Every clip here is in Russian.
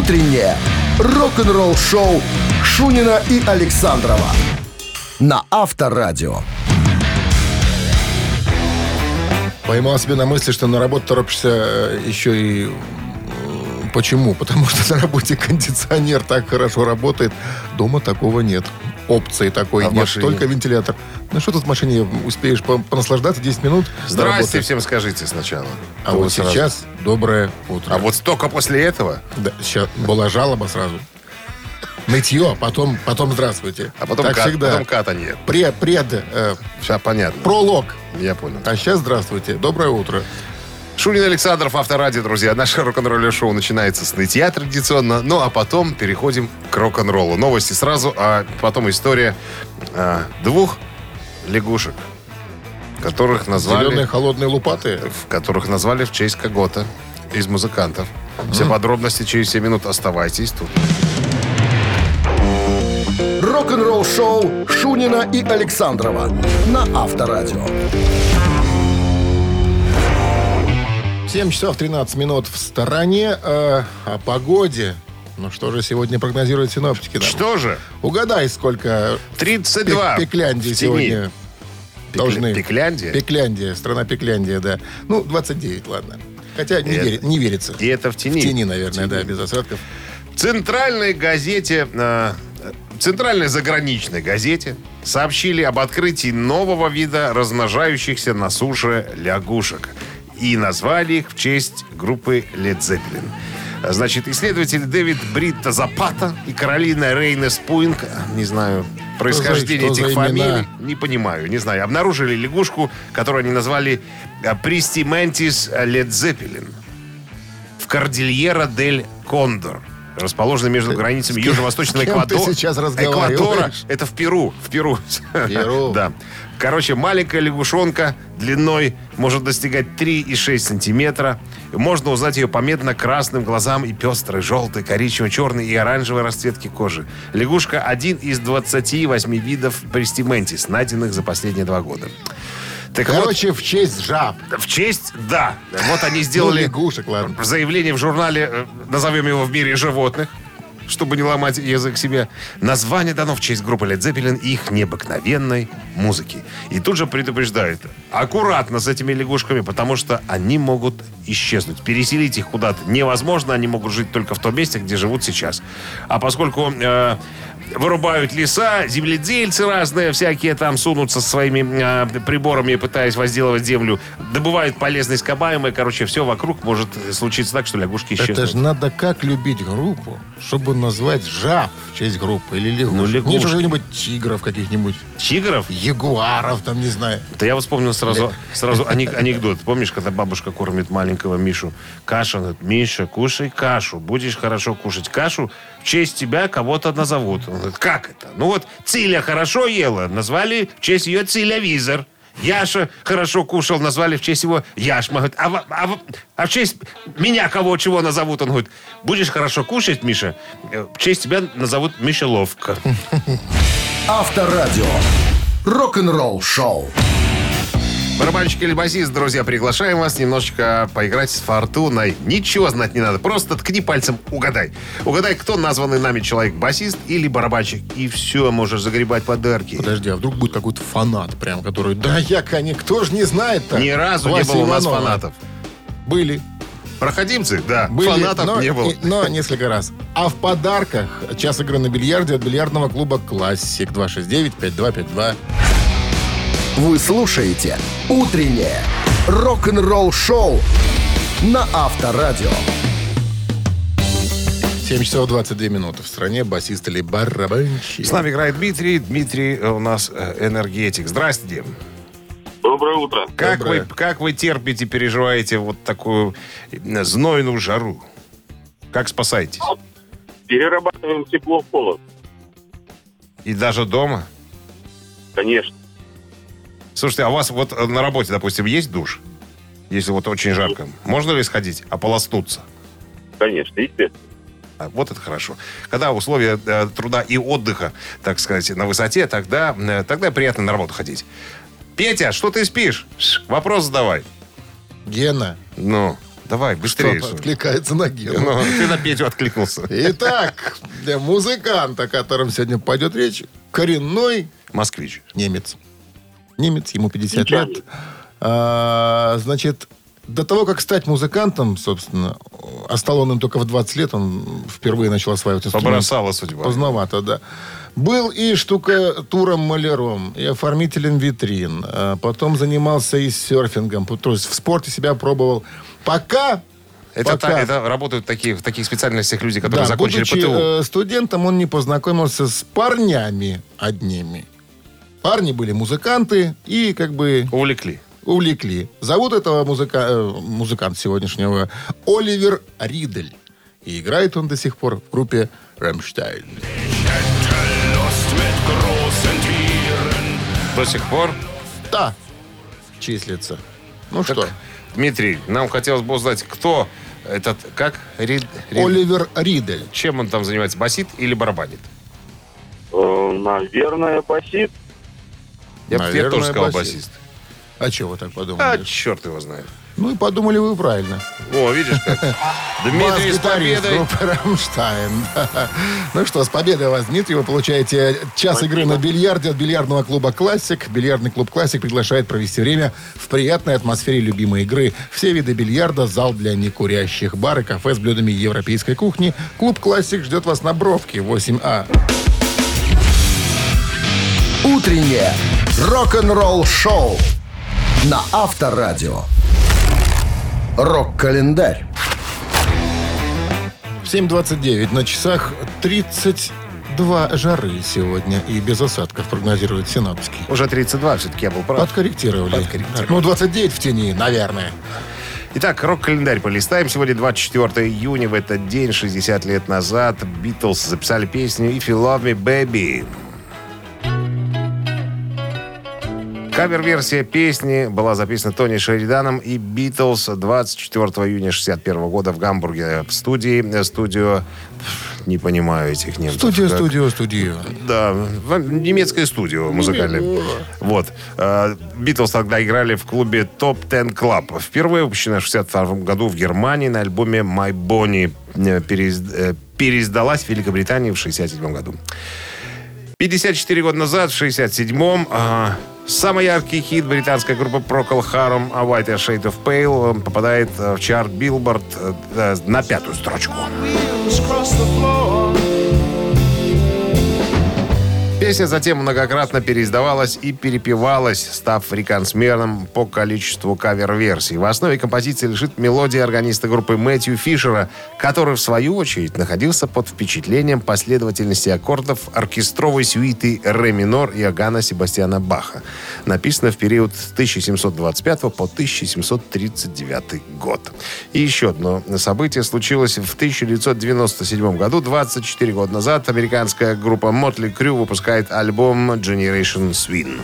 утреннее рок-н-ролл-шоу Шунина и Александрова на Авторадио. Поймал себя на мысли, что на работу торопишься э, еще и... э, Почему? Потому что на работе кондиционер так хорошо работает. Дома такого нет. Опции такой А нет. машине? Только вентилятор. Ну что тут в машине успеешь по- понаслаждаться 10 минут? Здрасте всем скажите сначала. А вот сразу. сейчас доброе утро. А вот только после этого, Да, сейчас была жалоба сразу. Нытье, потом, потом здравствуйте. а потом, так кат, всегда. потом ката нет. Пред, пред, э, Сейчас понятно. пролог. Я понял. А сейчас здравствуйте. Доброе утро. Шунин Александров, Авторадио, друзья. Наше рок-н-ролльное шоу начинается с нытья традиционно. Ну, а потом переходим к рок-н-роллу. Новости сразу, а потом история а, двух лягушек, которых назвали... Зеленые холодные лопаты. в которых назвали в честь кого-то из музыкантов. Все подробности через 7 минут. Оставайтесь тут. Рок-н-ролл-шоу Шунина и Александрова на Авторадио. 7 часов 13 минут в стороне. Э, о погоде. Ну что же сегодня прогнозируют синоптики нам? Что же? Угадай, сколько 32 пек- Пекляндии сегодня должны. Пекляндия? Пекляндия, страна Пекляндия, да. Ну, 29, ладно. Хотя не, Это- вери- не верится. И это в тени. В тени, наверное, В да, тени. без осадков. В центральной газете, э, центральной заграничной газете сообщили об открытии нового вида размножающихся на суше лягушек. И назвали их в честь группы Led Zeppelin. Значит, исследователи Дэвид Бритта Запата и Каролина Рейнес Пуинг, не знаю, происхождение Что за этих имена? фамилий, не понимаю, не знаю, обнаружили лягушку, которую они назвали э, Пристиментис Led Zeppelin в Кордильера дель Кондор, расположенной между границами с кем ты Эквадора. сейчас? Эквадора. Это в Перу. В Перу. Перу. Да. Короче, маленькая лягушонка длиной может достигать 3,6 сантиметра. Можно узнать ее по медно-красным глазам и пестрой, желтой, коричнево-черной и оранжевой расцветки кожи. Лягушка – один из 28 видов пристиментис, найденных за последние два года. Так вот, Короче, в честь жаб. в честь, да. Вот они Ну, сделали лягушек, ладно. заявление в журнале, э, назовем его «В мире животных», чтобы не ломать язык себе. Название дано в честь группы Led Zeppelin и их необыкновенной музыки. И тут же предупреждают, аккуратно с этими лягушками, потому что они могут исчезнуть. Переселить их куда-то невозможно, они могут жить только в том месте, где живут сейчас. А поскольку э, вырубают леса, земледельцы разные всякие там сунутся со своими э, приборами, пытаясь возделывать землю, добывают полезные ископаемые, короче, все вокруг может случиться так, что лягушки исчезнут. Это же надо как любить группу, чтобы назвать жаб в честь группы или лягушек. Ну, лягушки. Нет же что-нибудь тигров каких-нибудь, Тигров? ягуаров, там, не знаю. Да я вспомнил сразу, сразу анекдот. Помнишь, когда бабушка кормит маленького Мишу? Каша, говорит, Миша, кушай кашу. Будешь хорошо кушать кашу, в честь тебя кого-то назовут. Он говорит, как это? Ну вот Циля хорошо ела, назвали в честь ее Цилявизор. Яша хорошо кушал, назвали в честь его Яшма. Говорит, а, а а в честь меня кого чего назовут? Он говорит, будешь хорошо кушать, Миша, э, в честь тебя назовут Мишеловка. Авторадио. Рок-н-ролл-шоу. Барабанщик или басист, друзья, приглашаем вас немножечко поиграть с фортуной. Ничего знать не надо, просто ткни пальцем, угадай. Угадай, кто названный нами человек, басист или барабанщик. И все, можешь загребать подарки. Подожди, а вдруг будет какой-то фанат прям, который... Да я, конечно, кто же не знает-то? Ни разу не Вася было у нас Иванова. фанатов. Были. Проходимцы, да. Были, Фанатов но, не было. и- но несколько раз. А в подарках час игры на бильярде от бильярдного клуба «Классик» 269-5252. Вы слушаете «Утреннее рок-н-ролл-шоу» на Авторадио. 7 часов 22 минуты. В стране басист или барабанщик. С нами играет Дмитрий. Дмитрий э, у нас э, энергетик. Здрасте. Доброе утро. Как Доброе. вы, как вы терпите, переживаете вот такую э, знойную жару? Как спасаетесь? Перерабатываем тепло в холод. И даже дома? Конечно. Слушайте, а у вас вот э, на работе, допустим, есть душ? Если вот очень жарко. Можно ли сходить, ополоснуться? Конечно, естественно. А, Вот это хорошо. Когда условия э, труда и отдыха, так сказать, на высоте, тогда, э, тогда приятно на работу ходить. Петя, что ты спишь? Ш, Вопрос задавай. Гена, Ну, Давай, быстрее. Кто откликается на Гену. Ну, ты на Петю откликнулся. Итак, для музыканта, о котором сегодня пойдет речь, коренной Москвич. немец. Немец, ему 50 Ничего. лет. А, значит, до того, как стать музыкантом, собственно, а стал он им только в 20 лет, он впервые начал осваивать инструмент. Побросала судьба. Поздновато, да. Был и штукатуром-маляром, и оформителем витрин. А Потом занимался и серфингом. То есть в спорте себя пробовал. Пока... Это, пока- та- это работают такие, в таких специальностях люди, которые да, закончили будучи ПТУ. э, студентом, он не познакомился с парнями одними. Парни были музыканты и как бы Увлекли. увлекли. Зовут этого музыка... э, музыканта сегодняшнего Оливер Ридель. И играет он до сих пор в группе «Рамштайн». До сих пор. Да, числится. Ну что, Дмитрий, нам хотелось бы узнать, кто этот, как? Рид- Рид- Оливер Ридель. Чем он там занимается? Басит или барабанит? Э, Наверное, басит. Я, бы- я Наверное, тоже сказал басист. басист. А чего вы так А, подумали? черт его знает. Ну и подумали вы правильно. О, видишь как. Дмитрий с победой. «Рамштайн». Ну что, с победой вас, Дмитрий. Вы получаете час игры на бильярде от бильярдного клуба «Классик». Бильярдный клуб «Классик» приглашает провести время в приятной атмосфере любимой игры. Все виды бильярда, зал для некурящих, бары, кафе с блюдами европейской кухни. Клуб «Классик» ждет вас на Бровке, 8А. Утреннее рок-н-ролл-шоу на Авторадио. Рок-календарь. 7.29 на часах 32 жары сегодня. И без осадков прогнозируют синоптики. Уже 32, все-таки я был прав. Подкорректировали. Подкорректировали. Ну, 29 в тени, наверное. Итак, рок-календарь полистаем. Сегодня 24 июня. В этот день, 60 лет назад, Битлз записали песню «If You Love Me, Baby». Кавер-версия песни была записана Тони Шериданом и Битлз 24 июня 61 года в Гамбурге в студии. э, Студио... Не понимаю этих немцев. Студия, Как- студия, студия. Да, немецкое студио музыкальное. Вот. Э, Битлз тогда играли в клубе Top Ten Club. Впервые выпущена в 62 году в Германии на альбоме My Bonnie. э, переиз- э, Переиздалась в Великобритании в 67 году. 54 года назад, в 67-м, а, самый яркий хит британской группы Procol Harum «A White Shade of Pale» попадает э, в чарт Billboard э, э, на пятую строчку. Песня затем многократно переиздавалась и перепевалась, став реконсмером по количеству кавер-версий. В основе композиции лежит мелодия органиста группы Мэтью Фишера, который, в свою очередь, находился под впечатлением последовательности аккордов оркестровой сюиты ре минор Иоганна Себастьяна Баха, написана в период с 1725 по 1739 год. И еще одно событие случилось в 1997 году. 24 года назад американская группа Motley Crue выпускает альбом Generation got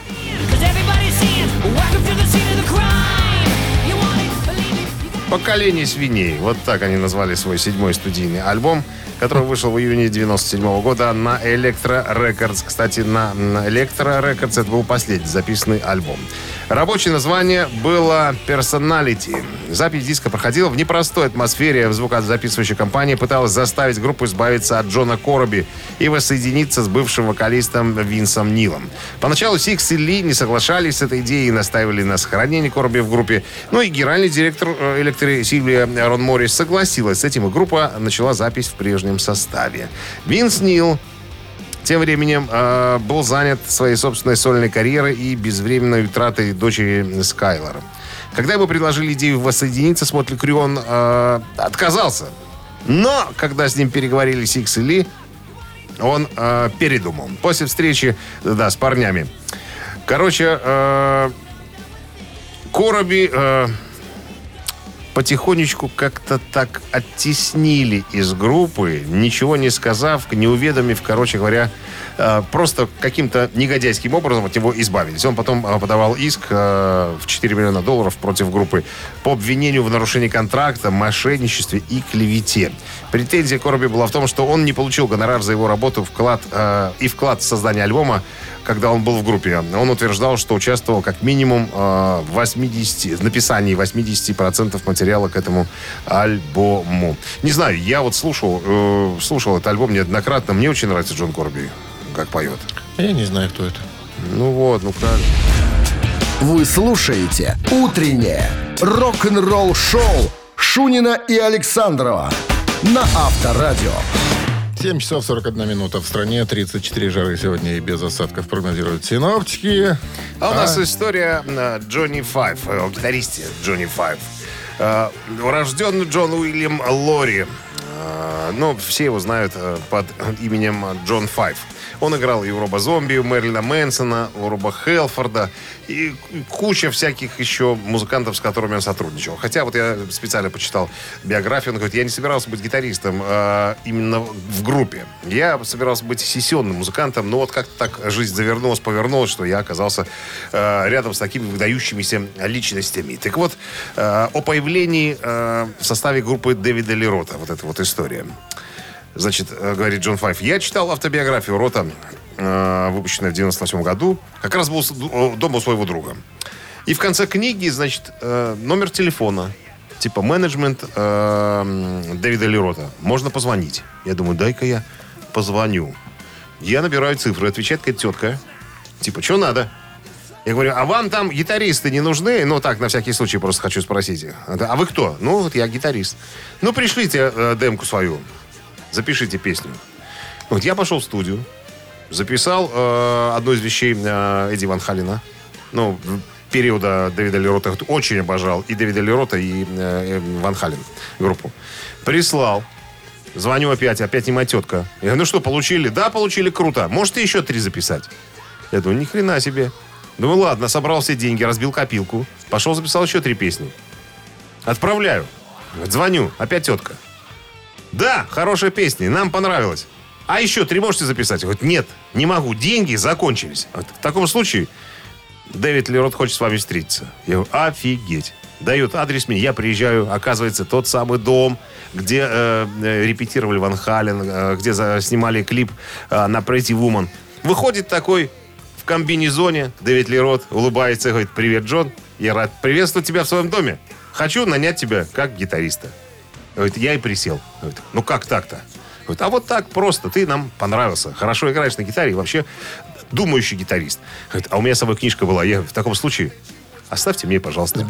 «Поколение свиней». Вот так они назвали свой седьмой студийный альбом, который вышел в июне 97 года на Electro Records. Кстати, на на Electro Records это был последний записанный альбом. Рабочее название было «Personality». Запись диска проходила в непростой атмосфере. Звукозаписывающая компания пыталась заставить группу избавиться от Джона Кораби и воссоединиться с бывшим вокалистом Винсом Нилом. Поначалу Сикс и Ли не соглашались с этой идеей и настаивали на сохранении Кораби в группе. Ну и генеральный директор э, Elektra Рон Моррис согласилась с этим, и группа начала запись в прежнем составе. Винс Нил тем временем э, был занят своей собственной сольной карьерой и безвременной утратой дочери Скайлора. Когда ему предложили идею воссоединиться с Мотли Крю, он э, отказался. Но, когда с ним переговорили Сикс и Ли, он э, передумал. После встречи, да, с парнями. Короче, э, Короби э, потихонечку как-то так оттеснили из группы, ничего не сказав, не уведомив, короче говоря, э, просто каким-то негодяйским образом от него избавились. Он потом э, подавал иск э, в 4 миллиона долларов против группы по обвинению в нарушении контракта, мошенничестве и клевете. Претензия Корби была в том, что он не получил гонорар за его работу вклад, и вклад в создание альбома, когда он был в группе. Он утверждал, что участвовал как минимум в 80, в написании 80% материала материала к этому альбому. Не знаю, я вот слушал, э, слушал этот альбом неоднократно. Мне очень нравится Джон Корби, как поет. Я не знаю, кто это. Ну вот, ну правильно. Вы слушаете «Утреннее рок-н-ролл-шоу» Шунина и Александрова на Авторадио. 7 часов 41 минута в стране, 34 жары сегодня и без осадков прогнозируют синоптики. А у нас история э, Джонни Файв, э, о гитаристе Джонни Файв. Э, Урожденный Джон Уильям Лори. Э, Ну, все его знают э, под именем Джон Файв. Он играл и Зомби, у Мэрилина Мэнсона, Роба Хелфорда и куча всяких еще музыкантов, с которыми он сотрудничал. Хотя вот я специально почитал биографию, он говорит, я не собирался быть гитаристом а, именно в группе. Я собирался быть сессионным музыкантом, но вот как-то так жизнь завернулась, повернулась, что я оказался э, рядом с такими выдающимися личностями. Так вот, э, о появлении э, в составе группы Дэвида Лерота, вот эта вот история. Значит, э, говорит Джон Файв, я читал автобиографию Рота, э, выпущенную в 98 году. Как раз был д- дома у своего друга. И в конце книги, значит, э, номер телефона. Типа менеджмент э, Дэвида Лерота. Можно позвонить. Я думаю, дай-ка я позвоню. Я набираю цифры, отвечает какая-то тетка. Типа, что надо? Я говорю, а вам там гитаристы не нужны? Ну, так, на всякий случай просто хочу спросить. А вы кто? Ну, вот я гитарист. Ну, пришлите э, демку свою. Запишите песню. Вот я пошел в студию, записал э, одну из вещей э, Эдди Ван Халина. Ну, периода Дэвида Лерота очень обожал и Дэвида Лерота, и э, Ван Хален группу. Прислал. Звоню опять, опять не моя тетка. Я говорю, ну что, получили? Да, получили, круто. Можете еще три записать? Я думаю, ни хрена себе. Думаю, ладно, собрал все деньги, разбил копилку. Пошел, записал еще три песни. Отправляю. Звоню, опять тетка. Да, хорошая песня, нам понравилось. А еще три можете записать? Я говорю, нет, не могу, деньги закончились. Вот В таком случае Дэвид Лерот хочет с вами встретиться. Я говорю, офигеть. Дает адрес мне, я приезжаю, оказывается, тот самый дом, где э, э, репетировали Ван Хален, э, где за- снимали клип э, на Pretty Woman. Выходит такой в комбинезоне, Дэвид Лерот улыбается и говорит, привет, Джон, я рад приветствовать тебя в своем доме. Хочу нанять тебя как гитариста. Говорит, я и присел. Говорит, ну как так-то? Говорит, а вот так просто, ты нам понравился. Хорошо играешь на гитаре и вообще думающий гитарист. Говорит, а у меня с собой книжка была. Я в таком случае оставьте мне, пожалуйста,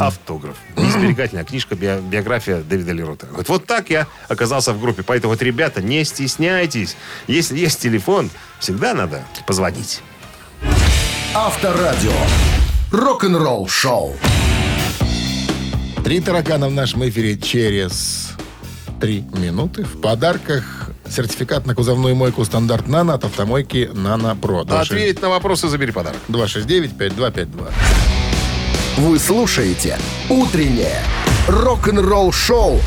автограф. Не сберегательная, а книжка, био- биография Дэвида Лерота. Говорит, вот так я оказался в группе. Поэтому вот, ребята, не стесняйтесь. Если есть телефон, всегда надо позвонить. Авторадио. Рок-н-ролл шоу. Три таракана в нашем эфире через три минуты. В подарках сертификат на кузовную мойку стандарт «Нано» от автомойки «Нано Про». Ответь на вопросы, забери подарок. 269-5252. Вы слушаете «Утреннее рок-н-ролл шоу»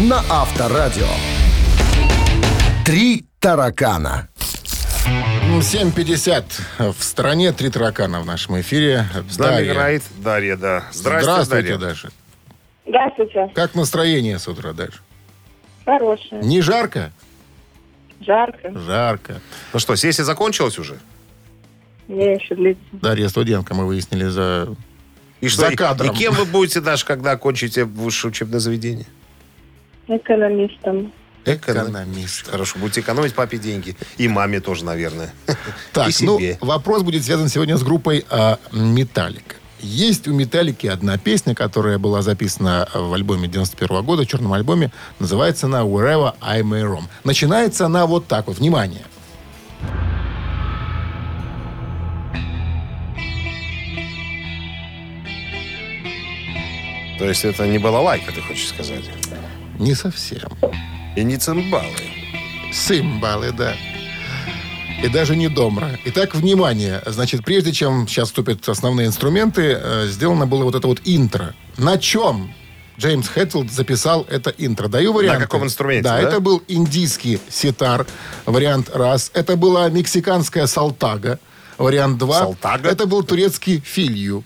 на Авторадио. Три таракана. 7.50 в стране. Три таракана в нашем эфире. С нами Дарья. играет Дарья, да. Здравствуйте, Здравствуйте, Дарья. Даша. Здравствуйте. Как настроение с утра, Даша? Хорошее. Не жарко? Жарко. Жарко. Ну что, сессия закончилась уже? Мне еще длится. Дарья студентка, мы выяснили за... И За и- кадром. И кем вы будете, Даша, когда окончите высшее учебное заведение? Экономистом. Экономист. Хорошо, будете экономить папе деньги. И маме тоже, наверное. Так, И ну, вопрос будет связан сегодня с группой а, «Металлика». Есть у «Металлики» одна песня, которая была записана в альбоме 91 года, в черном альбоме. Называется она «Wherever I May Roam». Начинается она вот так вот. Внимание. То есть это не балалайка, ты хочешь сказать? Не совсем. И не цимбалы. Симбалы, да. И даже не домра. Итак, внимание. Значит, прежде чем сейчас вступят основные инструменты, э, сделано было вот это вот интро. На чем Джеймс Хэтфилд записал это интро? Даю варианты. каком инструменте, Да, да? это был индийский ситар, вариант раз. Это была мексиканская салтага, вариант два. Салтага? Это был турецкий филью,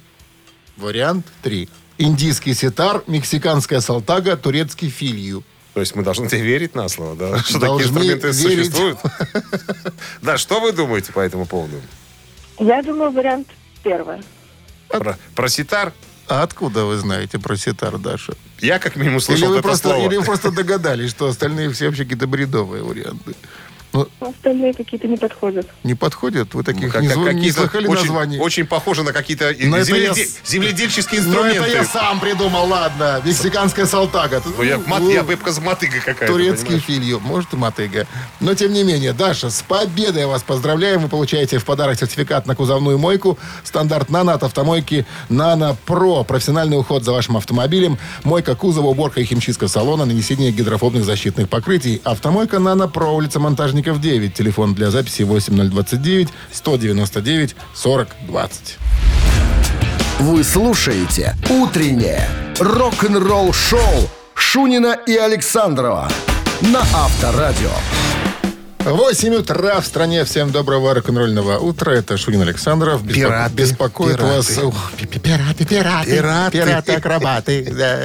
вариант три. Индийский ситар, мексиканская салтага, турецкий филью. То есть мы должны тебе верить на слово, да? Что такие Должны инструменты верить. существуют? Да, что вы думаете по этому поводу? Я думаю, вариант первый. Про, про ситар? А откуда вы знаете про ситар, Даша? Я как минимум Или слышал вы, это просто, слово. или вы просто догадались, что остальные все вообще какие-то бредовые варианты? Ну, Остальные какие-то не подходят. не подходят? Вы таких Как- не, как зв- не какие-то слыхали очень, названий? очень похоже на какие-то Но земледе- я земледельческие Ну, инструменты. это я сам придумал, ладно. Мексиканская салтага. Ну, я, мат- Ну, я быбка с мотыгой какая-то. Турецкий фильм, может и мотыга. Но, тем не менее, Даша, с победой вас поздравляем. Вы получаете в подарок сертификат на кузовную мойку. Стандарт «Нано» от автомойки «Нано Про». Профессиональный уход за вашим автомобилем. Мойка кузова, уборка и химчистка салона, нанесение гидрофобных защитных покрытий. Автомойка «Нано Про», улица Монтажников, 9. Телефон для записи 8029 199 40 20. Вы слушаете «Утреннее рок-н-ролл-шоу» Шунина и Александрова на Авторадио. 8 утра в стране. Всем доброго рок-н-ролльного утра. Это Шунин Александров. Беспоко- Пираты, Беспокоит пираты. вас... Пи- Пираты, пираты. Пираты. Пираты, акробаты. Да.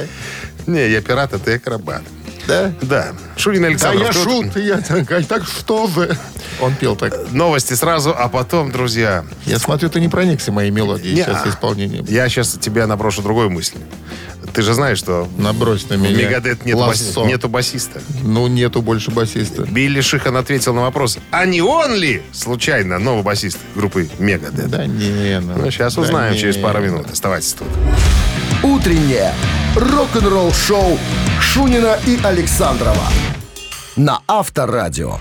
Не, я пират, а ты акробат. Да? Да. Шунин Да Александр. я шут, я такая, так что же? Он пел так. Новости сразу, а потом, друзья, Я смотрю, ты не проникся моей мелодией Не, сейчас а. исполнением. я сейчас тебя наброшу другой мысль. Ты же знаешь, что Набрось на меня. Мегадет нет лассо. нету басиста. Ну, нету больше басиста. Билли Шихан ответил на вопрос, а не он ли, случайно, новый басист группы Мегадет? Да не, ну. Ну, сейчас Да узнаем не. через пару минут. Оставайтесь тут. «Утреннее рок-н-ролл-шоу» Шунина и Александрова на Авторадио.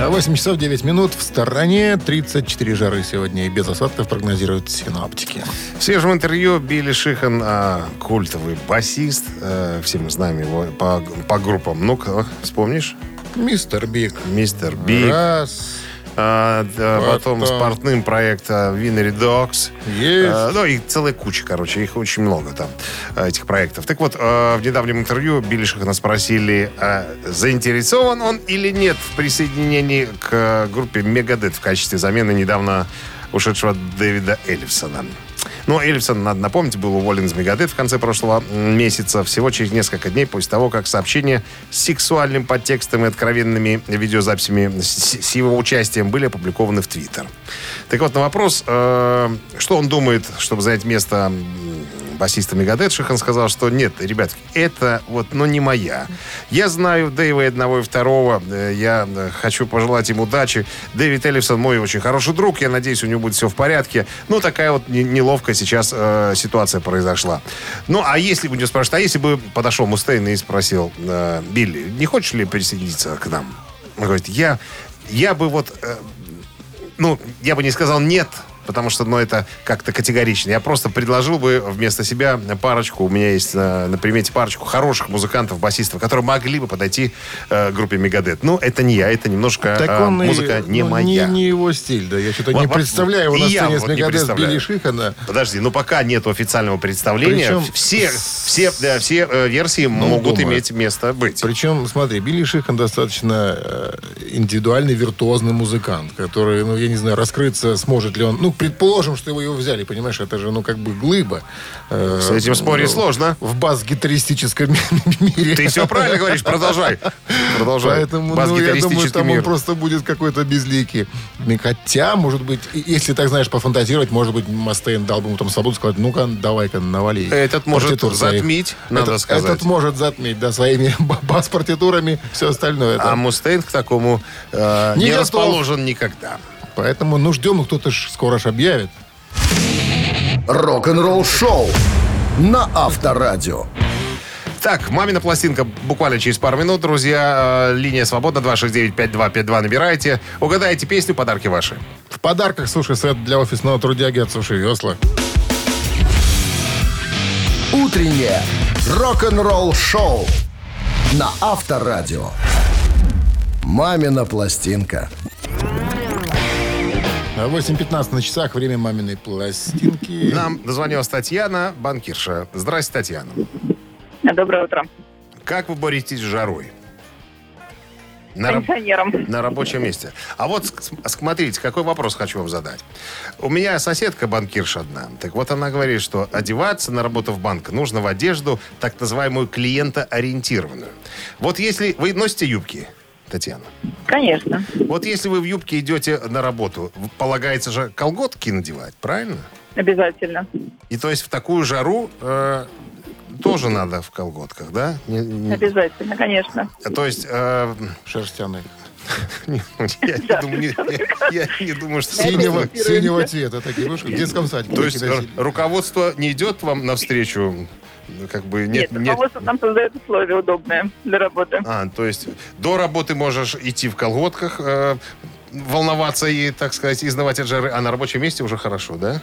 А 8 часов 9 минут в стороне. 34 жары сегодня и без осадков прогнозируют синоптики. В свежем интервью Билли Шихан, а, культовый басист, э, все мы знаем его по, по группам. Ну-ка, вспомнишь? Mr. Big. Mr. Big, Раз. А, да, потом Потом. спортным проекта Winery Dogs. Есть. А, ну, и целая куча, короче, их очень много там, а, этих проектов. Так вот, в недавнем интервью Билли Шихана спросили, а, заинтересован он или нет в присоединении к группе Мегадет в качестве замены недавно ушедшего Дэвида Эллифсона. Ну, Эллифсон, надо напомнить, был уволен из Мегадет в конце прошлого месяца, всего через несколько дней после того, как сообщения с сексуальным подтекстом и откровенными видеозаписями с, с его участием были опубликованы в Твиттер. Так вот, на вопрос, э, что он думает, чтобы занять место басиста Мегадет, Шихан сказал, что нет, ребят, это вот, ну, не моя. Я знаю Дэйва одного и второго. Э, Я э, хочу пожелать им удачи. Дэвид Эллифсон мой очень хороший друг. Я надеюсь, у него будет все в порядке. Ну, такая вот не- неловкая сейчас э, ситуация произошла. Ну, а если бы, не спрашивают, а если бы подошел Мустейн и спросил, э, Билли, не хочешь ли присоединиться к нам? Он говорит, я, я бы вот э, ну, я бы не сказал нет, потому что, ну, это как-то категорично. Я просто предложил бы вместо себя парочку, у меня есть на, на примете парочку хороших музыкантов, басистов, которые могли бы подойти э, группе Мегадет. Ну, это не я, это немножко Так э, он и- музыка не ну, моя. Не, не его стиль, да. Я что-то Вот, не представляю его и на сцене с вот не Мегадет. Билли Шихана. Подожди, ну пока нет официального представления, Причем все, все, да, все э, версии могут думаю. иметь место быть. Причем, смотри, Билли Шихан достаточно э, индивидуальный, виртуозный музыкант, который, ну, я не знаю, раскрыться сможет ли он. Ну, предположим, что его, его взяли, понимаешь, это же, ну, как бы глыба. э, С этим спорить ну, сложно. В бас-гитаристическом мире. Ты все правильно говоришь, продолжай. Продолжай. Поэтому, ну, я думаю, там он просто будет какой-то безликий. Хотя, может быть, если так, знаешь, пофантазировать, может быть, Мастейн дал бы ему там свободу, сказать, ну-ка, давай-ка, навали. Этот может партитур своих». затмить, надо Этот- сказать. Этот может затмить, да, своими бас-партитурами, все остальное. А. Мустейн к такому э, Не расположен никогда. Поэтому, ну, ждем, кто-то ж скоро ж объявит. Рок-н-ролл-шоу на Авторадио. Так, мамина пластинка буквально через пару минут, друзья. Э, Линия свободна, 269-5252 набирайте. Угадайте песню, подарки ваши. В подарках суши-сет для офисного трудяги от Суши Весла. Утреннее рок-н-ролл-шоу на Авторадио. «Мамина пластинка». А 8.15 на часах, время маминой пластинки. Нам дозвонилась Татьяна, банкирша. Здрасте, Татьяна. Доброе утро. Как вы боретесь с жарой? На, раб- Пенсионером. на рабочем месте. А вот смотрите, какой вопрос хочу вам задать. У меня соседка банкирша одна. Так вот она говорит, что одеваться на работу в банк нужно в одежду, так называемую клиентоориентированную. Вот если вы носите юбки, Татьяна, Конечно. вот если вы в юбке идете на работу, полагается же колготки надевать, правильно? Обязательно. И то есть в такую жару э, тоже надо в колготках, да? Не- не- Обязательно, конечно. то есть... э, Шерстяный. не, я, не думаю, что... Синего, цвета. Такие, вы что, в детском садике. То есть э, руководство не идет вам навстречу? Как бы нет, Нет, нет. руководство нам создает условия удобные для работы. А, то есть до работы можешь идти в колготках, э, волноваться и, так сказать, изнывать от жары, а на рабочем месте уже хорошо, да?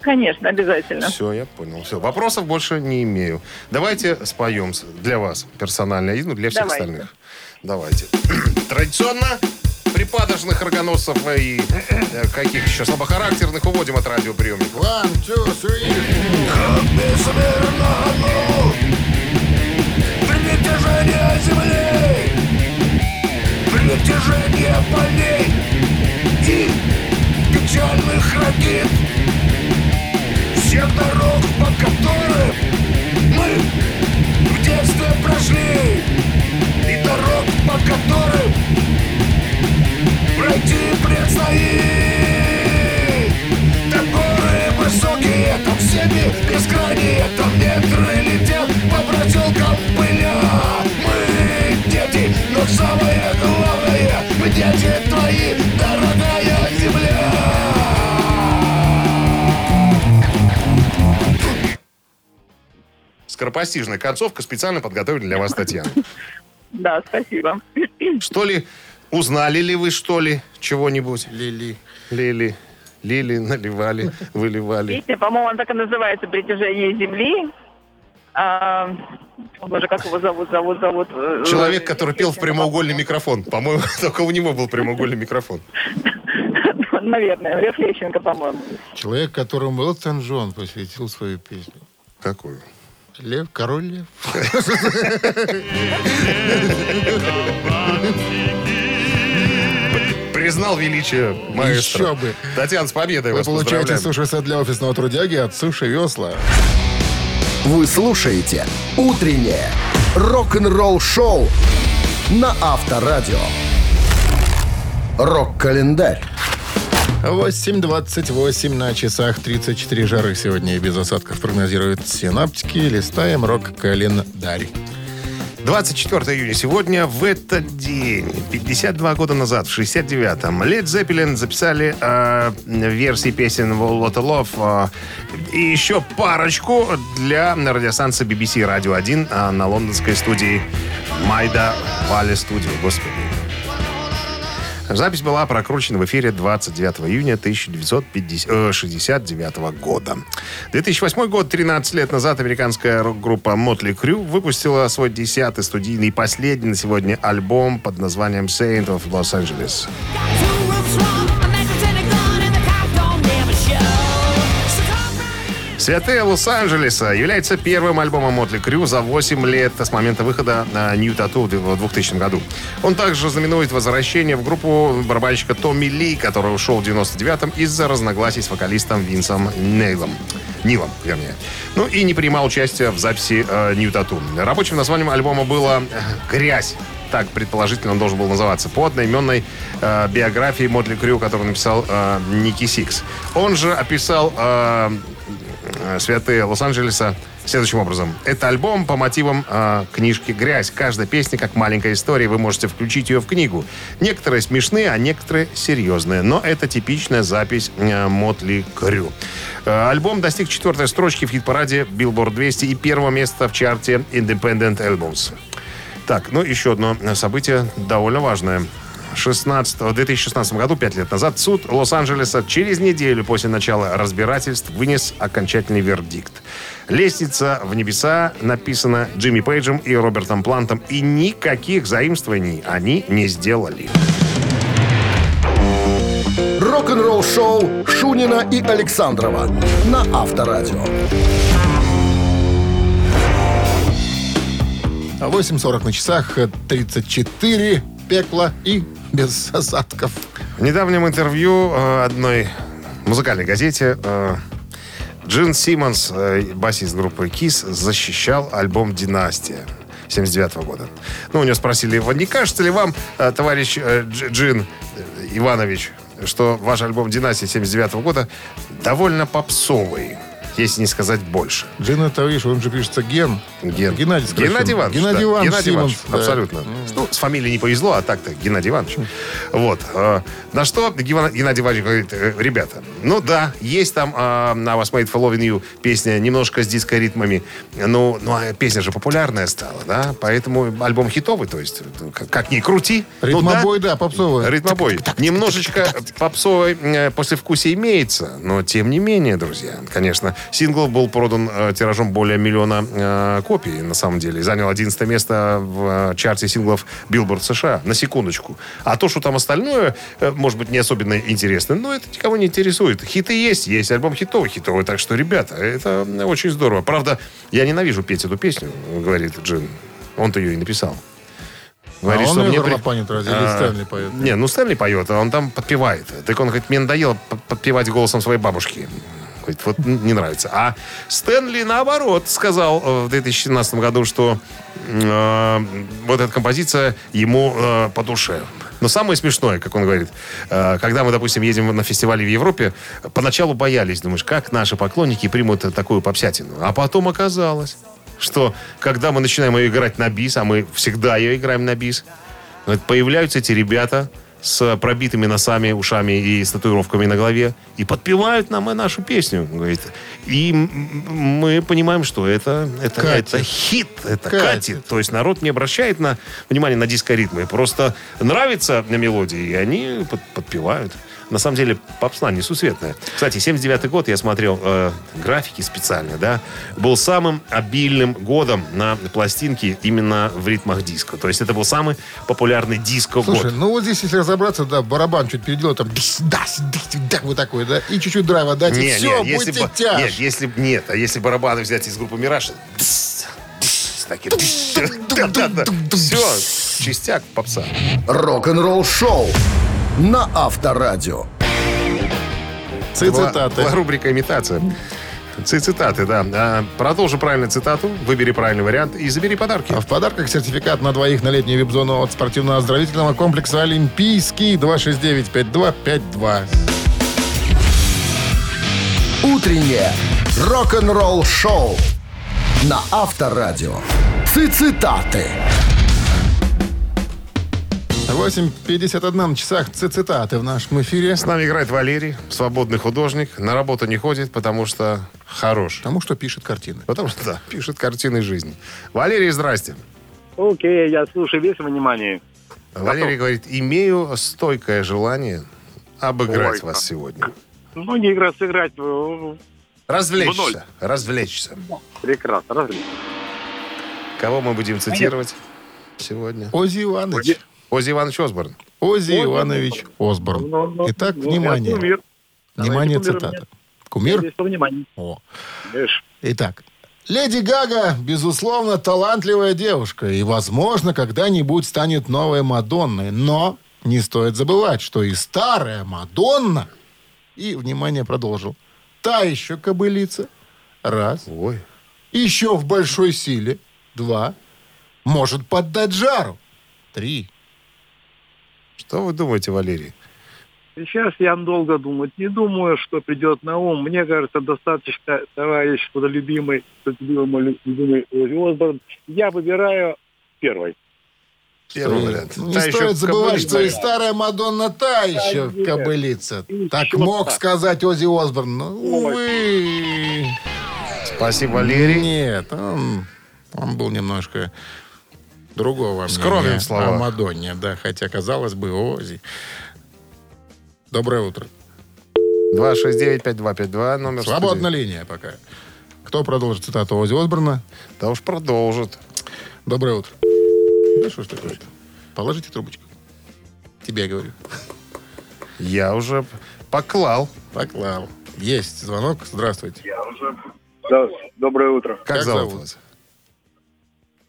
Конечно, обязательно. Все, я понял. Все, вопросов больше не имею. Давайте споем для вас персонально ну, для всех Давайте. остальных. Давайте. Традиционно припадочных рогоносцев и э, каких еще слабохарактерных уводим от радиоприемников. One, two, three. Притяжение земли Притяжение полей И печальных ракет Всех дорог, по которым Мы в детстве прошли И дорог, по которым Пройти предстоит Там горы высокие, там всеми бескрайние Там ветры летят по проселкам пыля Мы дети, но самое главное Мы дети твои, дорогая земля Скоропостижная концовка специально подготовили для вас, Татьяна. Да, спасибо. Что ли, узнали ли вы, что ли, чего-нибудь? Лили. Лили, лили, наливали, выливали. Песня, по-моему, она так и называется «Притяжение Земли». А, боже, как его зовут, зовут, зовут? э, Человек, который пел в прямоугольный микрофон. По-моему, только у него был прямоугольный микрофон. Наверное, Лев Лещенко, по-моему. Человек, которому Элтон Джон посвятил свою песню. Какую? Лев, король лев. Признал величие маэстро. Еще бы. Татьяна, с победой Вы вас получаете суши-сет для офисного трудяги от Суши Весла. Вы слушаете «Утреннее рок-н-ролл-шоу» на Авторадио. Рок-календарь. 8.28 на часах 34 жары сегодня и без осадков прогнозируют синаптики. Листаем рок-календарь. 24 июня сегодня, в этот день, 52 года назад, в 69-м, Led Zeppelin записали э, версии песен a Love э, и еще парочку для радиостанции BBC Radio 1 э, на лондонской студии Майда Валли Студио, господи. Запись была прокручена в эфире 29 июня 1969 года. 2008 год, 13 лет назад, американская рок-группа Motley Crue выпустила свой десятый студийный и последний на сегодня альбом под названием Saint of Los Angeles. «Святые Лос-Анджелеса» является первым альбомом Мотли Крю за 8 лет с момента выхода на New Tattoo в 2000 году. Он также знаменует возвращение в группу барабанщика Томми Ли, который ушел в 99-м из-за разногласий с вокалистом Винсом Нейлом. Нилом, вернее. Ну и не принимал участия в записи э, New Tattoo. Рабочим названием альбома было э, «Грязь». Так, предположительно, он должен был называться по одноименной э, биографии Mötley Crüe, которую написал э, Ники Сикс. Он же описал «Святые Лос-Анджелеса» следующим образом. Это альбом по мотивам э, книжки «Грязь». Каждая песня как маленькая история. Вы можете включить ее в книгу. Некоторые смешные, а некоторые серьезные. Но это типичная запись э, Мотли Крю. Э, альбом достиг четвертой строчки в хит-параде Billboard 200 и первого места в чарте Independent Albums. Так, ну еще одно событие довольно важное. 16, в 2016 году, пять лет назад, суд Лос-Анджелеса через неделю после начала разбирательств вынес окончательный вердикт. Лестница в небеса написана Джимми Пейджем и Робертом Плантом, и никаких заимствований они не сделали. Рок-н-ролл-шоу Шунина и Александрова на Авторадио. 8.40 на часах, 34 пекла и без осадков. В недавнем интервью э, одной музыкальной газете э, Джин Симмонс, э, басист группы KISS, защищал альбом «Династия» 79 года. Ну, у него спросили, «Вот не кажется ли вам, товарищ Дж- Джин Иванович, что ваш альбом «Династия» 79 года довольно попсовый, если не сказать больше. Джин, это, видишь, он же пишется Ген. Ген- Геннадий сокращенно. Геннадий Иванович. Геннадий да. Иванович Геннадий Иванович, да. Абсолютно. Ну, с фамилией не повезло, а так-то Геннадий Иванович. Вот. э, На что Геннадий Иванович говорит, э, ребята, ну да, есть там э, на Was Made for Loving You песня немножко с диско-ритмами, ну, ну а песня же популярная стала, да, поэтому альбом хитовый, то есть э, как, как ни крути. ну Ритмобой, да, попсовый. Ритмобой. Немножечко попсовой послевкусие имеется, но тем не менее, друзья, конечно, сингл был продан э, тиражом более миллиона э, копий, на самом деле, занял 11 место в э, чарте синглов Billboard США, на секундочку. А то, что там остальное, э, может быть, не особенно интересно, но это никого не интересует. Хиты есть, есть альбом хитовый, хитовый, так что, ребята, это очень здорово. Правда, я ненавижу петь эту песню, говорит Джин. Он-то ее и написал. А он мне ее при- горлопанит разве? А, Стэнли поет? Не, ну Стэнли поет, а он там подпевает. Так он говорит, мне надоело подпевать голосом своей бабушки. Говорит, вот не нравится. А Стэнли, наоборот, сказал э, в 2017 году, что э, вот эта композиция ему э, по душе. Но самое смешное, как он говорит, э, когда мы, допустим, едем на фестивали в Европе, поначалу боялись, думаешь, как наши поклонники примут такую попсятину. А потом оказалось, что когда мы начинаем ее играть на бис, а мы всегда ее играем на бис, появляются эти ребята с пробитыми носами, ушами и с татуировками на голове и подпевают нам и нашу песню. Говорит. И мы понимаем, что это, это, Катит. это хит, это Катит. катит. То есть народ не обращает на внимание на диско-ритмы. Просто нравится на мелодии, и они под- подпевают. На самом деле, попсна несусветная. Кстати, 79 год, я смотрел э, графики специально, да, был самым обильным годом на пластинке именно в ритмах диско. То есть это был самый популярный диско-год. Слушай, ну вот здесь, если разобраться, да, барабан чуть переделал, там, дис, да, вот такой, да, и чуть-чуть драйва дать, и Не, все, не, если будьте бы- тяж. Нет, если нет, а если барабаны взять из группы Мираж, такие, все, частяк попса. Рок-н-ролл шоу на Авторадио. Цитаты. Была рубрика «Имитация». Ци- Цитаты, да. А, Продолжи правильную цитату, выбери правильный вариант и забери подарки. А в подарках сертификат на двоих на летнюю вип-зону от спортивно-оздоровительного комплекса «Олимпийский» 269-5252. Утреннее рок-н-ролл шоу на Авторадио. Цитаты. 8.51 на часах ци- цитаты в нашем эфире. С нами играет Валерий, свободный художник. На работу не ходит, потому что хорош. Потому что пишет картины. Потому что, да, пишет картины жизни. Валерий, здрасте. Окей, я слушаю весь внимание. Валерий говорит, имею стойкое желание обыграть Ой, вас как. сегодня. Ну, не игра сыграть. Развлечься. Развлечься. Прекрасно. Разве? Кого мы будем цитировать сегодня? Ози Иванович. Ози Иванович Осборн. Ози Иванович Осборн. Ну, ну, Итак, ну, внимание. кумир. Внимание, Давайте кумир цитата. мне. Кумир? Внимание. О. Итак. Леди Гага, безусловно, талантливая девушка и, возможно, когда-нибудь станет новой Мадонной. Но не стоит забывать, что и старая Мадонна... И, внимание, продолжил. Та еще кобылица. Раз. Ой. Еще в большой силе. Два. Может поддать жару. Три. Что вы думаете, Валерий? Сейчас я долго думать не думаю, что придет на ум. Мне кажется, достаточно товарищ трудолюбимый, любимый Ози Осборн. Я выбираю первый. Первый вариант. Не Та стоит забывать, что и старая Мадонна та еще нет. кобылица. Еще Так мог так. сказать Ози Осборн. Ну, увы. Спасибо, Валерий. Нет, он, он был немножко другого в словах. о Мадонне, да, хотя, казалось бы, Ози. Доброе утро. 269-5252, номер Свободна студии. линия пока. Кто продолжит цитату Ози Осборна? Да уж продолжит. Доброе утро. Да что ж такое? Положите трубочку. Тебе я говорю. Я уже поклал. Поклал. Есть звонок. Здравствуйте. Да, доброе утро. Как, Как зовут, зовут? вас?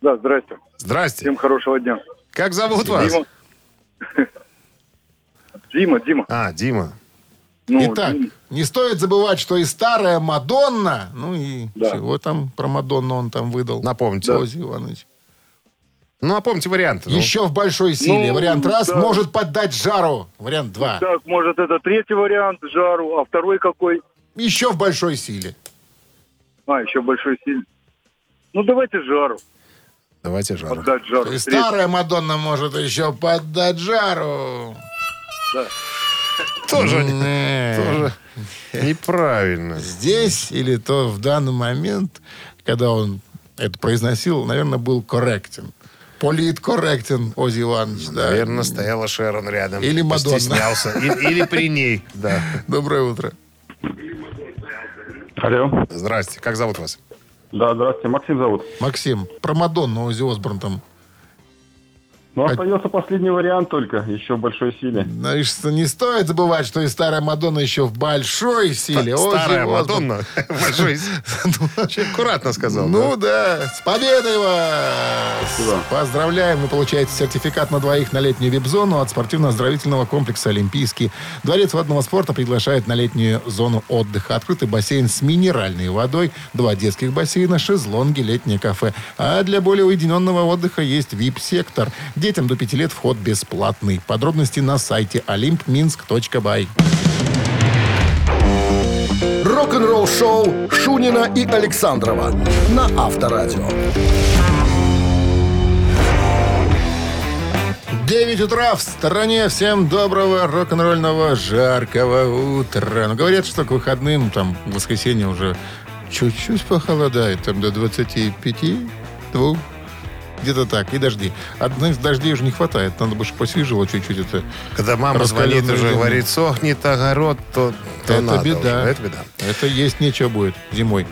Да, здрасте. Здрасте. Всем хорошего дня. Как зовут вас? Дима. Дима, Дима. А, Дима. Ну, Итак, Дим- не стоит забывать, что и старая Мадонна, ну и Да. чего там про Мадонну он там выдал? Напомните. Ози Иванович. Ну, напомните варианты. ну. Еще в большой силе. Ну, Вариант раз. да. Может поддать жару. Вариант два. Так, может, это третий вариант жару, а второй какой? Еще в большой силе. А, еще большой силь. Ну, давайте жару. Давайте жару. Отдать жару. И старая Мадонна может еще поддать жару. Тоже, Не. тоже неправильно. Здесь или то в данный момент, когда он это произносил, наверное, был корректен. Политкорректен Ози Иванович, да. Наверное, стояла Шерон рядом. Или Мадонна. Постеснялся. И- Или при ней. Да. Доброе утро. Алло. Здрасте. Как зовут вас? Да, здравствуйте. Максим зовут. Максим, про Мадонну Ози Осборн там. Ну, А- остается последний вариант только, еще в большой силе. Знаешь, что не стоит забывать, что и старая Мадонна еще в большой силе. Старая Осборн. Мадонна. Большой. Очень аккуратно сказал. Ну да? да, с победой вас! Поздравляем! Вы получаете сертификат на двоих на летнюю вип-зону от спортивно-оздоровительного комплекса «Олимпийский». Дворец водного спорта приглашает на летнюю зону отдыха. Открытый бассейн с минеральной водой, два детских бассейна, шезлонги, летнее кафе. А для более уединенного отдыха есть вип-сектор. Детям до 5 лет вход бесплатный. Подробности на сайте olympminsk.by. Рок-н-ролл шоу Шунина и Александрова на Авторадио. 9 утра в стороне. Всем доброго рок-н-ролльного жаркого утра. Ну, говорят, что к выходным, там, в воскресенье уже чуть-чуть похолодает. Там до 25, 2, где-то так. И дожди. Одних дождей уже не хватает. Надо бы, посвежело чуть-чуть это. Когда мама звонит уже говорит, сохнет огород, то, то это надо беда. уже. Это беда. Это есть нечего будет зимой.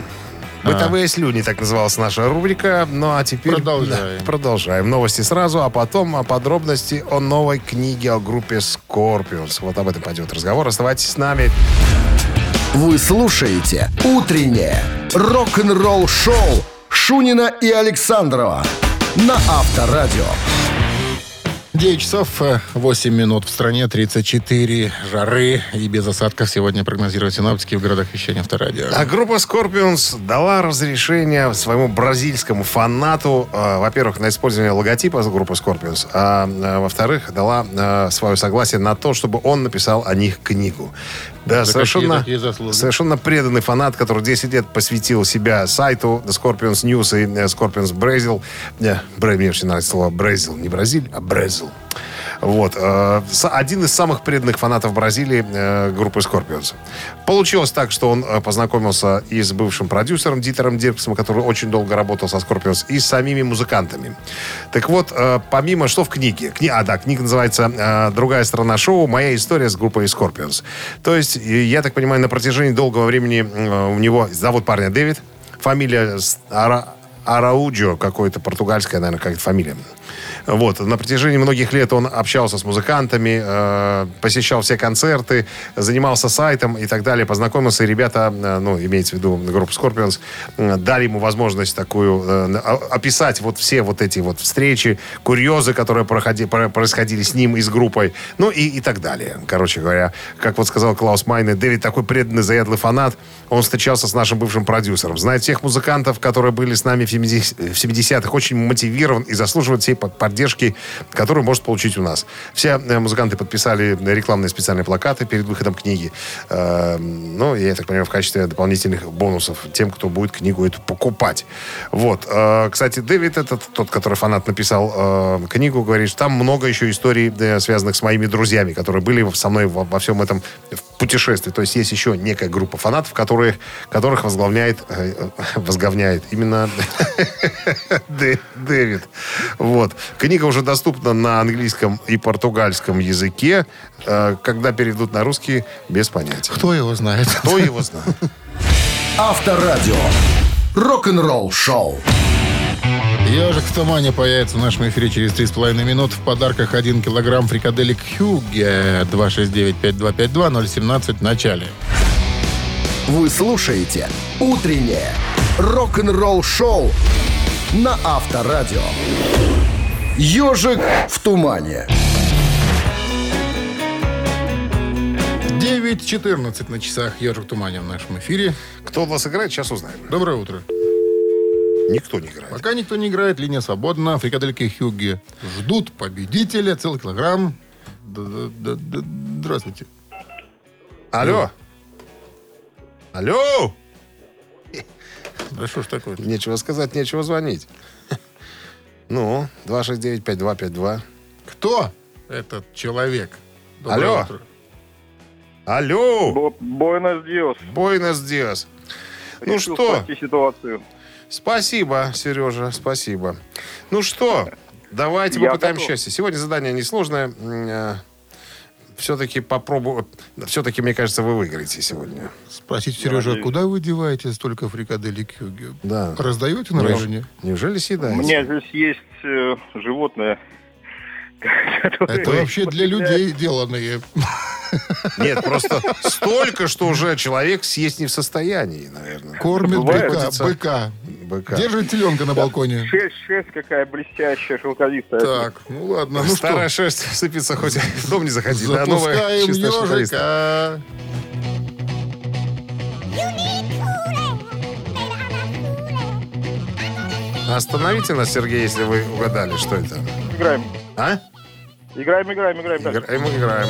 Бытовые слюни, так называлась наша рубрика. Ну а теперь Продолжаем. Да, продолжаем. Новости сразу, а потом о подробности о новой книге о группе Scorpions. Вот об этом пойдет разговор. Оставайтесь с нами. Вы слушаете «Утреннее рок-н-ролл-шоу» Шунина и Александрова на Авторадио. 9 часов э, 8 минут в стране, 34 жары и без осадков сегодня прогнозируют синаптики в городах вещания авторадио. А группа Scorpions дала разрешение своему бразильскому фанату, э, во-первых, на использование логотипа группы Scorpions, а э, во-вторых, дала э, свое согласие на то, чтобы он написал о них книгу. Да, За совершенно, какие такие совершенно преданный фанат, который 10 лет посвятил себя сайту The Scorpions News и э, Scorpions Brazil. Бре- Мне очень нравится слово Brazil, не Бразиль, а Brazil. Вот. э, Один из самых преданных фанатов Бразилии э, группы Scorpions. Получилось так, что он э, познакомился и с бывшим продюсером Дитером Дирксом, который очень долго работал со Scorpions, и с самими музыкантами. Так вот, помимо, что в книге? Кни- А, да, книга называется «Другая сторона шоу. Моя история с группой Scorpions». То есть, я так понимаю, на протяжении долгого времени у него... Зовут парня Дэвид. Фамилия Ара- Арауджо, какой-то португальская, наверное, какая-то фамилия. Вот. На протяжении многих лет он общался с музыкантами, э, посещал все концерты, занимался сайтом и так далее, познакомился, и ребята, э, ну, имеется в виду группа Scorpions, э, дали ему возможность такую э, описать вот все вот эти вот встречи, курьезы, которые проходи- про- происходили с ним и с группой, ну и, и так далее. Короче говоря, как вот сказал Клаус Майне, Дэвид такой преданный, заядлый фанат, он встречался с нашим бывшим продюсером, знает всех музыкантов, которые были с нами в 70 в 70-х, очень мотивирован и заслуживает всей под- поддержки, которую может получить у нас. Все э, музыканты подписали рекламные специальные плакаты перед выходом книги. Э, Ну, я так понимаю, в качестве дополнительных бонусов тем, кто будет книгу эту покупать. Вот. Э, Кстати, Дэвид, этот тот, который фанат написал э, книгу, говорит, что там много еще историй, связанных с моими друзьями, которые были со мной во, всем этом путешествии. То есть есть еще некая группа фанатов, которые, которых возглавляет, э, возглавляет именно Дэ- Дэвид. Вот. Книга уже доступна на английском и португальском языке. Э, Когда перейдут на русский, без понятия. Кто его знает? Кто его знает? Авторадио. Рок-н-ролл шоу. Ежик в тумане появится в нашем эфире через 3,5 минут. В подарках 1 килограмм фрикаделек Хьюге 269-5252-017 в начале. Вы слушаете «Утреннее рок-н-ролл шоу» на Авторадио. «Ежик в тумане». 9.14 на часах Ежик в тумане в нашем эфире. Кто у нас играет, сейчас узнаем. Доброе утро. Никто не играет. Пока никто не играет, линия свободна. Фрикадельки Хюгги ждут победителя. Целый килограмм. Здравствуйте. Алло. Алло. Да что ж такое? Нечего сказать, нечего звонить. Ну, 269-5252. Кто этот человек? Доброе Алло. утро. Алло. Буэнос Диос. Бойнес Диас. Ну что? ситуацию. Спасибо, Сережа, спасибо. Ну что, давайте Я попытаем готов. счастье. Сегодня задание несложное. Все-таки попробую. Все-таки, мне кажется, вы выиграете сегодня. Спросите, Сережа, а куда вы деваете столько фрикаделек Хюгги? Да. Раздаете на Неуж- районе? Неужели У съедаете? меня здесь есть э, животное. Это вообще для людей деланные. Нет, просто столько, что уже человек съесть не в состоянии, наверное. Кормит быка, быка. Быка. Держит теленка на балконе. Шерсть, шерсть какая блестящая, шелковистая. Так, ну ладно, ну что, Старая шерсть сыпется, хоть в дом не заходи. Да, новая запускаем чистая шелковистая. ежика. Остановите нас, Сергей, если вы угадали, что это. Играем. А? Играем, играем, играем. Играем, играем.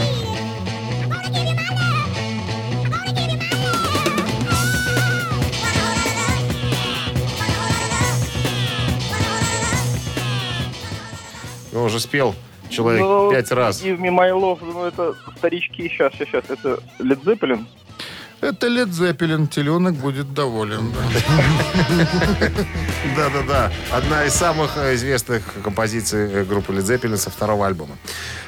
Ну, уже спел человек Ну, пять раз. Give me my love, ну это старички, сейчас, сейчас, сейчас, это Zeppelin. Это Лед Зеппелин. Теленок будет доволен. Да-да-да. Одна из самых э, известных композиций э, группы Led Zeppelin со второго альбома.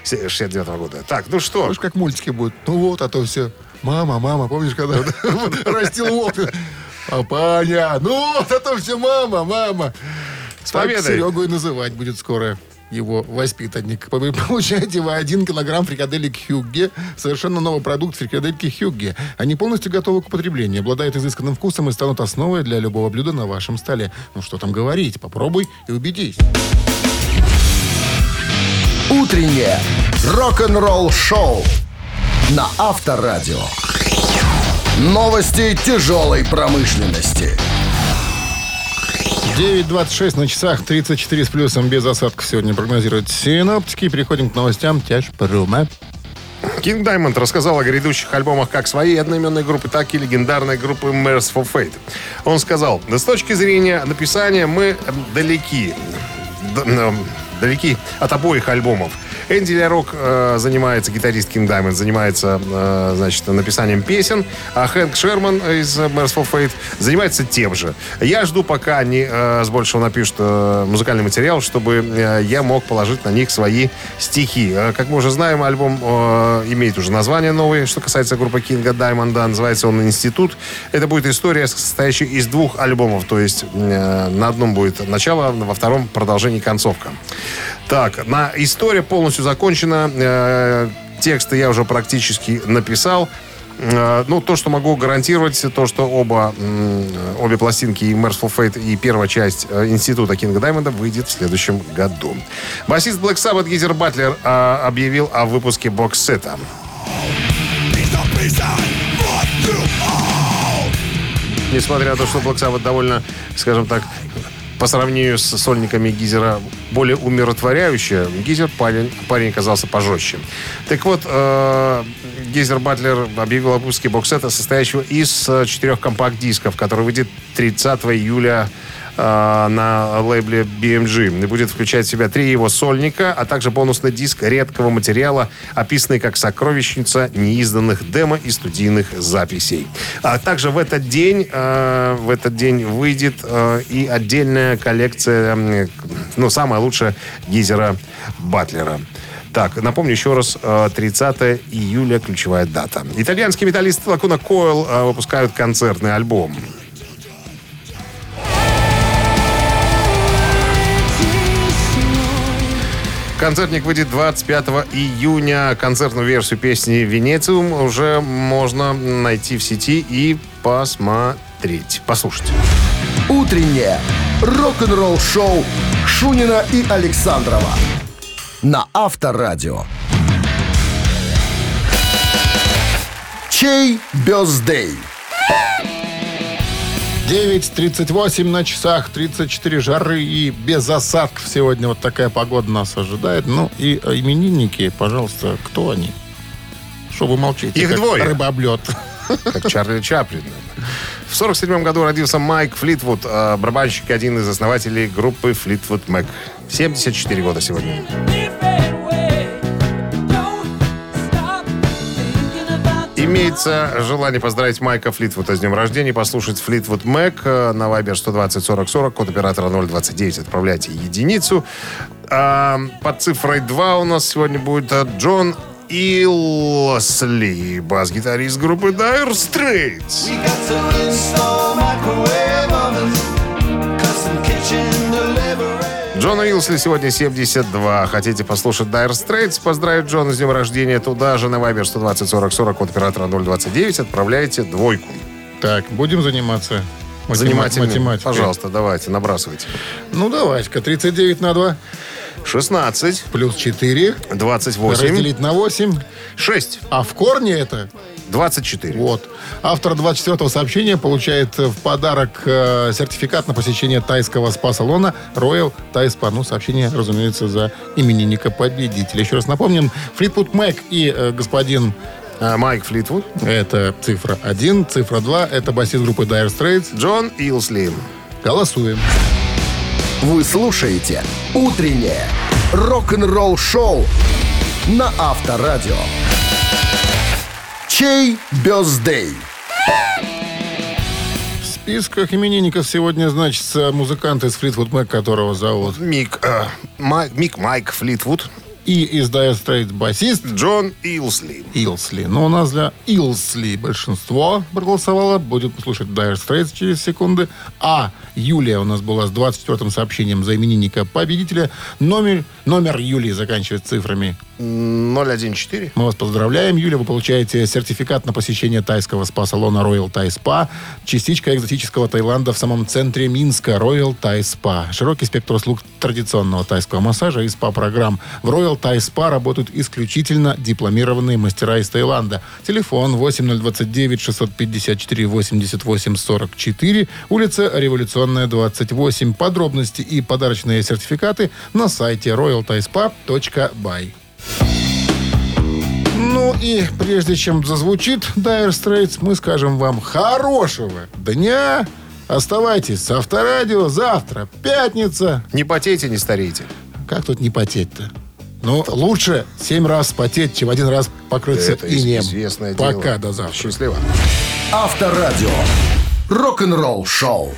Се- 69 года. Так, ну что? Знаешь, как мультики будут. Ну вот, а то все. Мама, мама, помнишь, когда растил волк? Папаня, ну вот, а то все мама, мама. С Так победой! Серегу и называть будет скоро его воспитанник. Получаете вы один килограмм фрикаделек Хюгге. Совершенно новый продукт фрикадельки Хюгге. Они полностью готовы к употреблению, обладают изысканным вкусом и станут основой для любого блюда на вашем столе. Ну что там говорить, попробуй и убедись. Утреннее рок-н-ролл-шоу на Авторадио. Новости тяжелой промышленности. 9.26 на часах, 34 с плюсом, без осадков сегодня прогнозируют синоптики. Переходим к новостям тяжпрома. Кинг Даймонд рассказал о грядущих альбомах как своей одноименной группы, так и легендарной группы Merciful Fate. Он сказал, с точки зрения написания мы далеки. Далеки от обоих альбомов. Энди Лярок э, занимается, гитарист Кинг Даймонд, занимается, э, значит, написанием песен, а Хэнк Шерман из Merciful Fate занимается тем же. Я жду, пока они э, с большего напишут э, музыкальный материал, чтобы э, я мог положить на них свои стихи. Э, как мы уже знаем, альбом э, имеет уже название новое, что касается группы Кинга Даймонда. Называется он «Институт». Это будет история, состоящая из двух альбомов. То есть э, на одном будет начало, во втором продолжение концовка. Так, на история полностью закончена. Э, тексты я уже практически написал. Э, Ну, то, что могу гарантировать, то, что оба, обе пластинки, и Merciful Fate, и первая часть э, Института Кинга Даймонда выйдет в следующем году. Басист Black Sabbath Гизер Батлер объявил о выпуске бокс-сета. Несмотря на то, что Black Sabbath довольно, скажем так, по сравнению с сольниками Гизера более умиротворяющая, Гизер парень, парень оказался пожестче. Так вот, э, Гизер Батлер объявил о выпуске боксета, состоящего из э, четырех компакт-дисков, который выйдет 30 июля на лейбле BMG. И будет включать в себя три его сольника, а также бонусный диск редкого материала, описанный как сокровищница неизданных демо и студийных записей. А также в этот день, э, в этот день выйдет э, и отдельная коллекция, ну, самая лучшая Гизера Батлера. Так, напомню еще раз, э, 30 июля ключевая дата. Итальянские металлисты Lacuna Coil э, выпускают концертный альбом. Концертник выйдет 25 июня. Концертную версию песни «Венециум» уже можно найти в сети и посмотреть. Послушать. Утреннее рок-н-ролл-шоу Шунина и Александрова на Авторадио. Чей бездей? 9.38 на часах, 34 жары и без осадков сегодня вот такая погода нас ожидает. Ну и именинники, пожалуйста, кто они? Что вы молчите? Их двое. Рыба об лед. как Чарли Чаплин. В 47 году родился Майк Флитвуд, э, барабанщик один из основателей группы Флитвуд Мэк. 74 года сегодня. Имеется желание поздравить Майка Флитвуда с днем рождения, послушать Флитвуд Мэк э, на Вайбер 120 40 40, код оператора 029, отправляйте единицу. А, под цифрой 2 у нас сегодня будет э, Джон Илсли, бас-гитарист группы Dire Straits. Джона Уилсли сегодня 72. Хотите послушать Dire Straits? Поздравить Джона с днем рождения. Туда же на Вайбер 120 40 40 от оператора 029 отправляете двойку. Так, будем заниматься матема- Занимательно. математикой. Пожалуйста, давайте, набрасывайте. Ну, давайте-ка. 39 на 2 16, плюс 4 28, разделить на 8. 6, А в корне это 24. Вот. Автор 24-го сообщения получает в подарок э, сертификат на посещение тайского спа-салона Royal Thai Spa. Ну, сообщение, разумеется, за именинника победителя. Еще раз напомним, Флитвуд Мэк и э, господин А, Майк Флитвуд, это цифра 1, цифра 2, это басист группы Dire Straits. Джон Илсли. Голосуем. Вы слушаете «Утреннее рок-н-ролл-шоу» на Авторадио. Чей бездей? В списках именинников сегодня значится музыкант из Флитвуд Мэк, которого зовут. Мик, э, Май- Мик Майк Флитвуд, И из Dire Straits басист Джон Илсли. Илсли. Но у нас для Илсли большинство проголосовало. Будем слушать Dire Straits через секунды. А Юлия у нас была с 24-м сообщением за именинника победителя. Номер, номер Юлии заканчивается цифрами 014. Мы вас поздравляем, Юля. Вы получаете сертификат на посещение тайского спа-салона Royal Thai Spa. Частичка экзотического Таиланда в самом центре Минска. Royal Thai Spa. Широкий спектр услуг традиционного тайского массажа и спа-программ. В Royal Thai Spa работают исключительно дипломированные мастера из Таиланда. Телефон 8029 654 88 44. Улица Революционная, 28. Подробности и подарочные сертификаты на сайте royalthaispa.by. Ну и прежде чем зазвучит Dire Straits, мы скажем вам хорошего дня. Оставайтесь с Авторадио. Завтра пятница. Не потейте, не старейте. Как тут не потеть-то? Ну, лучше семь раз потеть, чем один раз покрыться Это инеем. известное дело. Пока, до завтра. Счастливо. Авторадио. Рок-н-ролл-шоу.